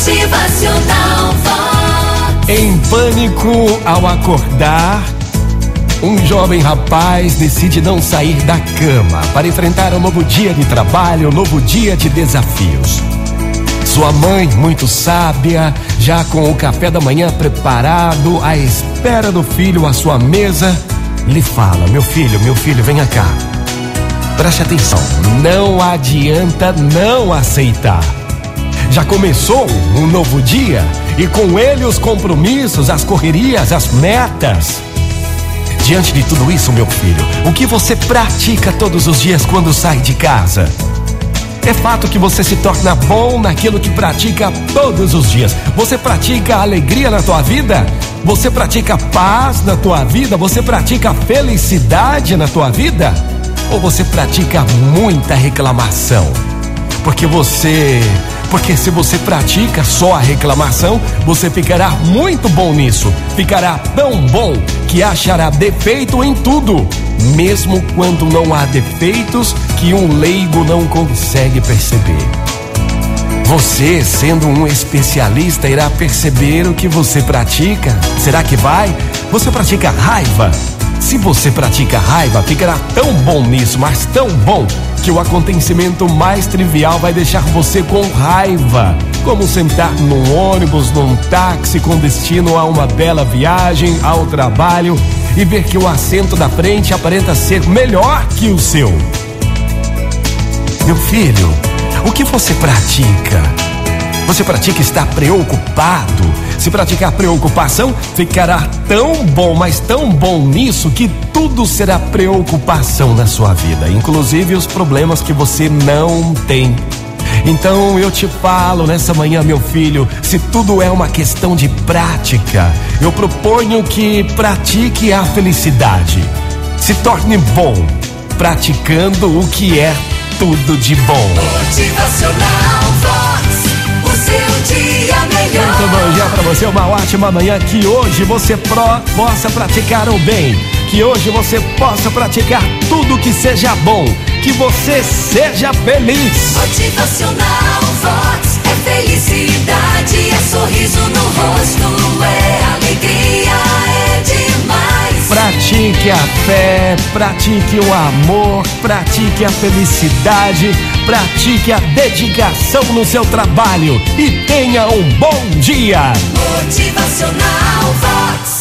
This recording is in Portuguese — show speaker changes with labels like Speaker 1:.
Speaker 1: Motivacional Vox.
Speaker 2: Em pânico ao acordar, um jovem rapaz decide não sair da cama para enfrentar um novo dia de trabalho, um novo dia de desafios. Sua mãe, muito sábia, já com o café da manhã preparado, à espera do filho à sua mesa, lhe fala: Meu filho, meu filho, venha cá. Preste atenção, não adianta não aceitar. Já começou um novo dia e com ele os compromissos, as correrias, as metas. Diante de tudo isso, meu filho, o que você pratica todos os dias quando sai de casa? É fato que você se torna bom naquilo que pratica todos os dias. Você pratica alegria na tua vida? Você pratica paz na tua vida? Você pratica felicidade na tua vida? Ou você pratica muita reclamação? Porque você porque se você pratica só a reclamação, você ficará muito bom nisso. Ficará tão bom que achará defeito em tudo, mesmo quando não há defeitos que um leigo não consegue perceber. Você, sendo um especialista, irá perceber o que você pratica. Será que vai? Você pratica raiva? Se você pratica raiva, ficará tão bom nisso, mas tão bom, que o acontecimento mais trivial vai deixar você com raiva. Como sentar num ônibus, num táxi com destino a uma bela viagem, ao trabalho e ver que o assento da frente aparenta ser melhor que o seu. Meu filho, o que você pratica? Você pratica estar preocupado? Se praticar preocupação, ficará tão bom, mas tão bom nisso que tudo será preocupação na sua vida, inclusive os problemas que você não tem. Então eu te falo nessa manhã, meu filho, se tudo é uma questão de prática, eu proponho que pratique a felicidade. Se torne bom praticando o que é tudo de bom. Você, uma ótima manhã. Que hoje você pro- possa praticar o bem. Que hoje você possa praticar tudo que seja bom. Que você seja feliz.
Speaker 1: Motivacional Vox. É felicidade, é sorriso no rosto, é alegria, é demais.
Speaker 2: Pratique a fé, pratique o amor, pratique a felicidade, pratique a dedicação no seu trabalho e tenha um bom dia.
Speaker 1: Motivacional Vox.